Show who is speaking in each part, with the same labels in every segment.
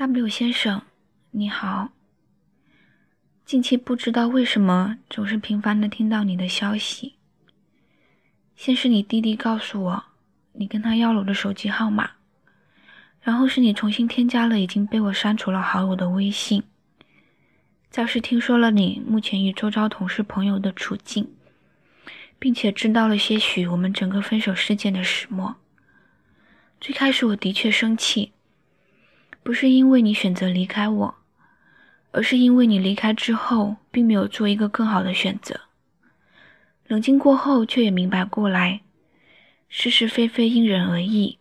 Speaker 1: W 先生，你好。近期不知道为什么总是频繁的听到你的消息。先是你弟弟告诉我，你跟他要了我的手机号码，然后是你重新添加了已经被我删除了好友的微信。再是听说了你目前与周遭同事朋友的处境，并且知道了些许我们整个分手事件的始末。最开始我的确生气。不是因为你选择离开我，而是因为你离开之后，并没有做一个更好的选择。冷静过后，却也明白过来，是是非非因人而异，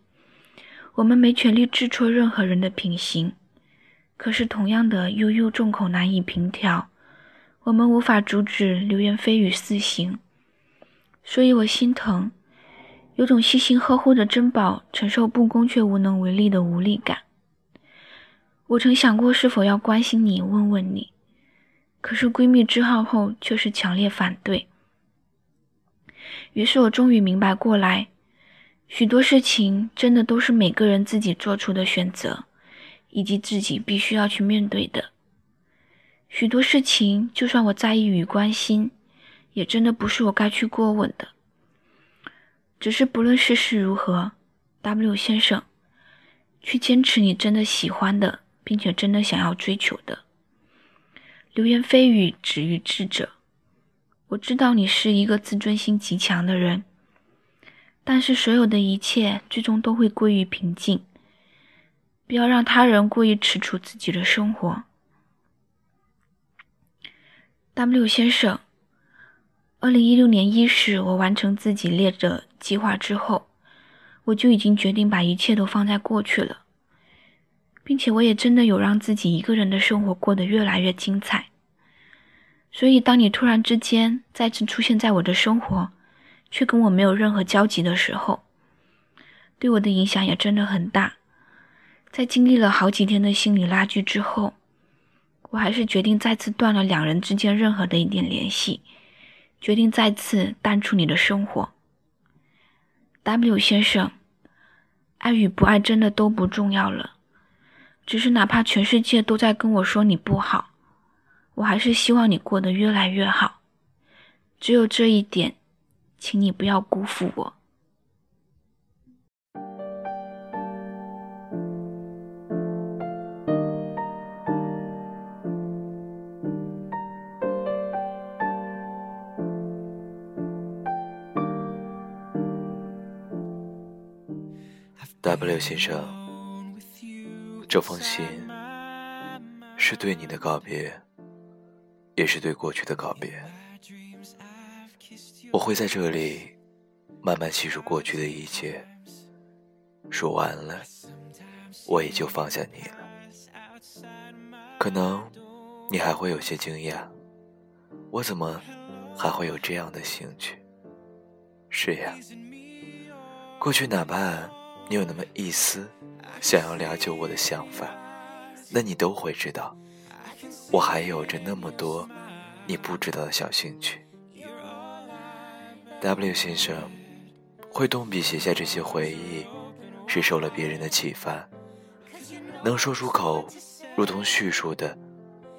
Speaker 1: 我们没权利治错任何人的品行。可是同样的，悠悠众口难以平调，我们无法阻止流言蜚语四行。所以我心疼，有种细心呵护的珍宝承受不公却无能为力的无力感。我曾想过是否要关心你、问问你，可是闺蜜知道后却是强烈反对。于是我终于明白过来，许多事情真的都是每个人自己做出的选择，以及自己必须要去面对的。许多事情，就算我在意与关心，也真的不是我该去过问的。只是不论世事如何，W 先生，去坚持你真的喜欢的。并且真的想要追求的流言蜚语止于智者。我知道你是一个自尊心极强的人，但是所有的一切最终都会归于平静。不要让他人过于吃醋自己的生活。W 先生，二零一六年伊始，我完成自己列的计划之后，我就已经决定把一切都放在过去了。并且我也真的有让自己一个人的生活过得越来越精彩。所以，当你突然之间再次出现在我的生活，却跟我没有任何交集的时候，对我的影响也真的很大。在经历了好几天的心理拉锯之后，我还是决定再次断了两人之间任何的一点联系，决定再次淡出你的生活。W 先生，爱与不爱真的都不重要了。只是哪怕全世界都在跟我说你不好，我还是希望你过得越来越好。只有这一点，请你不要辜负我。
Speaker 2: W 先生。这封信是对你的告别，也是对过去的告别。我会在这里慢慢细数过去的一切，说完了，我也就放下你了。可能你还会有些惊讶，我怎么还会有这样的兴趣？是呀，过去哪怕你有那么一丝。想要了解我的想法，那你都会知道，我还有着那么多你不知道的小兴趣。W 先生会动笔写下这些回忆，是受了别人的启发。能说出口，如同叙述的，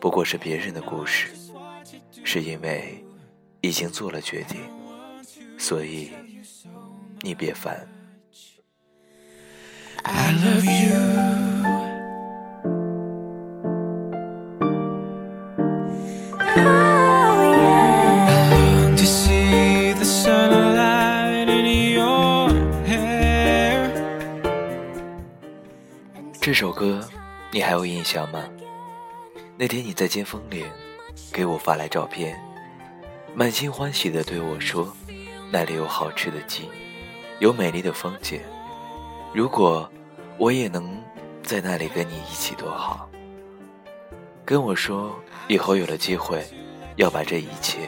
Speaker 2: 不过是别人的故事，是因为已经做了决定，所以你别烦。I love you. 这首歌你还有印象吗？那天你在尖峰岭给我发来照片，满心欢喜的对我说：“那里有好吃的鸡，有美丽的风景。”如果我也能在那里跟你一起多好。跟我说以后有了机会，要把这一切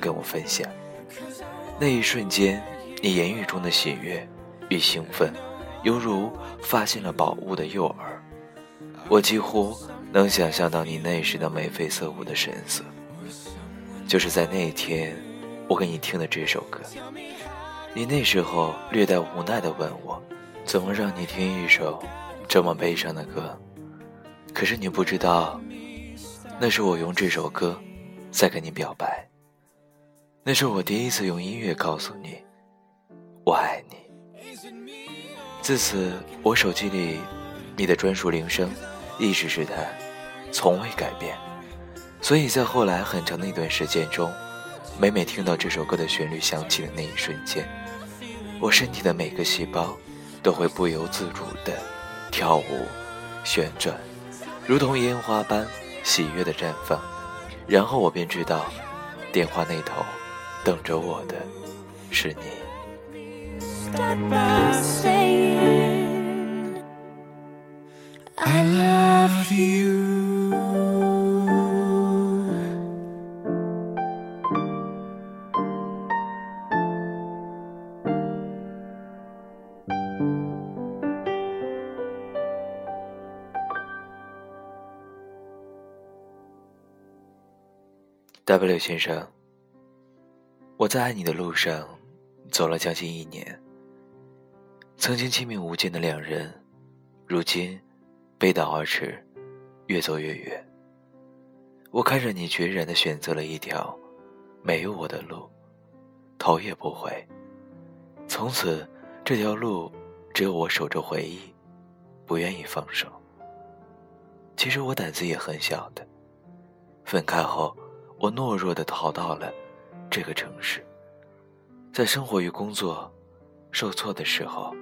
Speaker 2: 跟我分享。那一瞬间，你言语中的喜悦与兴奋，犹如发现了宝物的诱饵。我几乎能想象到你那时的眉飞色舞的神色。就是在那一天，我给你听的这首歌，你那时候略带无奈的问我。怎么让你听一首这么悲伤的歌？可是你不知道，那是我用这首歌在跟你表白。那是我第一次用音乐告诉你，我爱你。自此，我手机里你的专属铃声一直是它，从未改变。所以在后来很长的一段时间中，每每听到这首歌的旋律响起的那一瞬间，我身体的每个细胞都会不由自主的跳舞、旋转，如同烟花般喜悦的绽放。然后我便知道，电话那头。等着我的是你。I love you. W 先生。我在爱你的路上走了将近一年，曾经亲密无间的两人，如今背道而驰，越走越远。我看着你决然的选择了一条没有我的路，头也不回。从此这条路只有我守着回忆，不愿意放手。其实我胆子也很小的，分开后我懦弱的逃到了。这个城市，在生活与工作受挫的时候，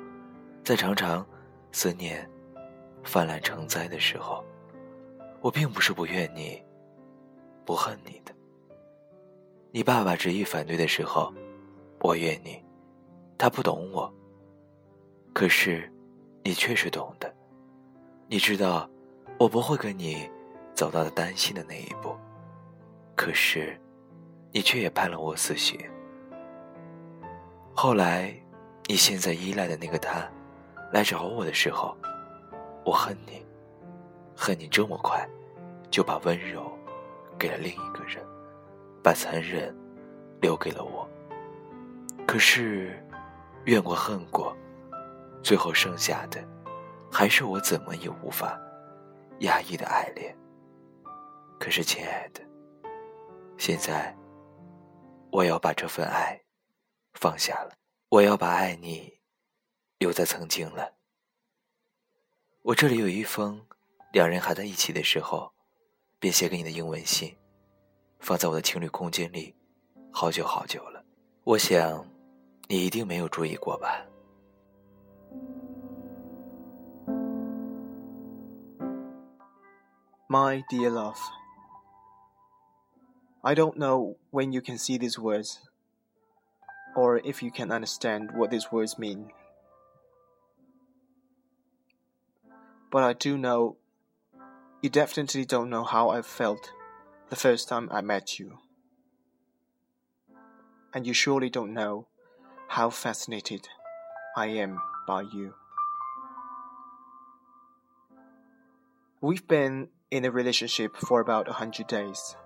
Speaker 2: 在常常思念泛滥成灾的时候，我并不是不怨你、不恨你的。你爸爸执意反对的时候，我怨你，他不懂我。可是，你却是懂的，你知道我不会跟你走到了担心的那一步。可是。你却也判了我死刑。后来，你现在依赖的那个他，来找我的时候，我恨你，恨你这么快，就把温柔给了另一个人，把残忍留给了我。可是，怨过恨过，最后剩下的，还是我怎么也无法压抑的爱恋。可是，亲爱的，现在。我要把这份爱放下了，我要把爱你留在曾经了。我这里有一封两人还在一起的时候便写给你的英文信，放在我的情侣空间里好久好久了。我想你一定没有注意过吧
Speaker 3: ，My dear love。I don't know when you can see these words, or if you can understand what these words mean. But I do know you definitely don't know how I felt the first time I met you. And you surely don't know how fascinated I am by you. We've been in a relationship for about a hundred days.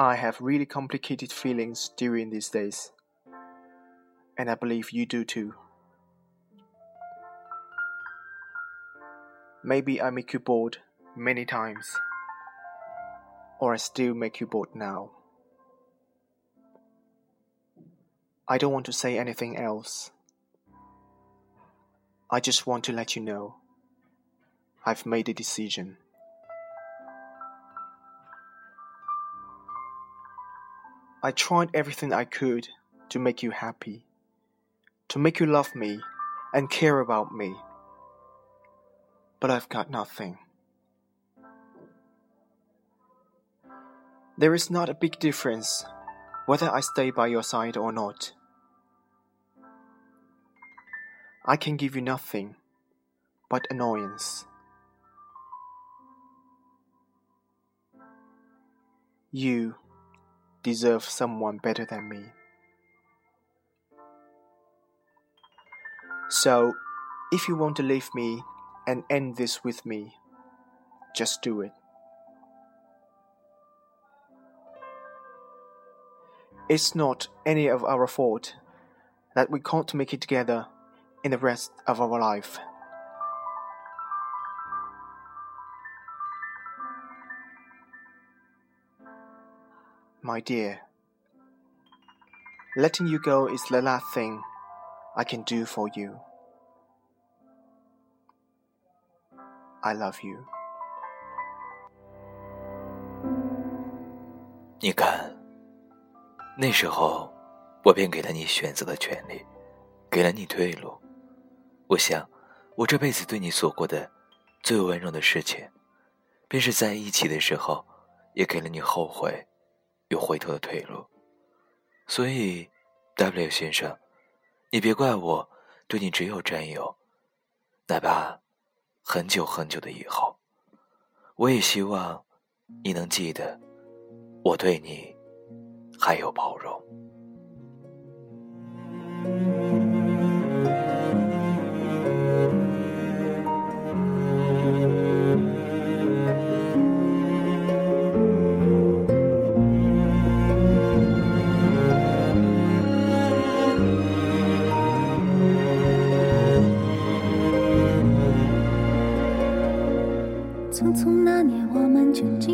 Speaker 3: I have really complicated feelings during these days, and I believe you do too. Maybe I make you bored many times, or I still make you bored now. I don't want to say anything else. I just want to let you know I've made a decision. I tried everything I could to make you happy, to make you love me and care about me. But I've got nothing. There is not a big difference whether I stay by your side or not. I can give you nothing but annoyance. You deserve someone better than me. So, if you want to leave me and end this with me, just do it. It's not any of our fault that we can't make it together in the rest of our life. my dear. Letting you go is the last thing I can do for you. I love you.
Speaker 2: 你看，那时候我便给了你选择的权利，给了你退路。我想，我这辈子对你做过的最温柔的事情，便是在一起的时候，也给了你后悔 有回头的退路。所以，W 先生，你别怪我对你只有占有，哪怕很久很久的以后，我也希望你能记得，我对你还有包容。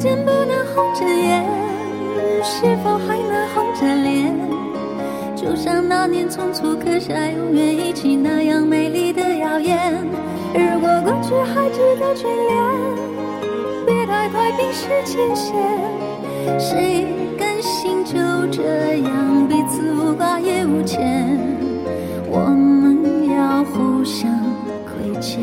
Speaker 4: 见不能红着眼，是否还能红着脸？就像那年匆促刻下永远一起那样美丽的谣言。如果过去还值得眷恋，别太快冰释前嫌。谁甘心就这样彼此无挂也无牵？我们要互相亏欠，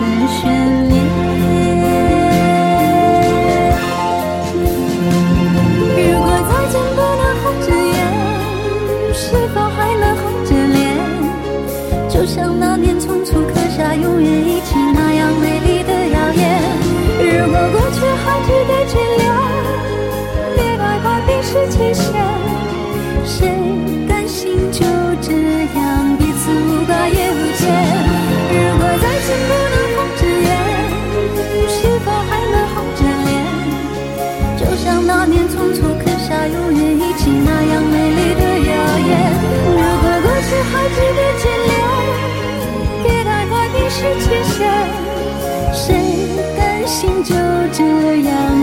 Speaker 4: 的悬就这样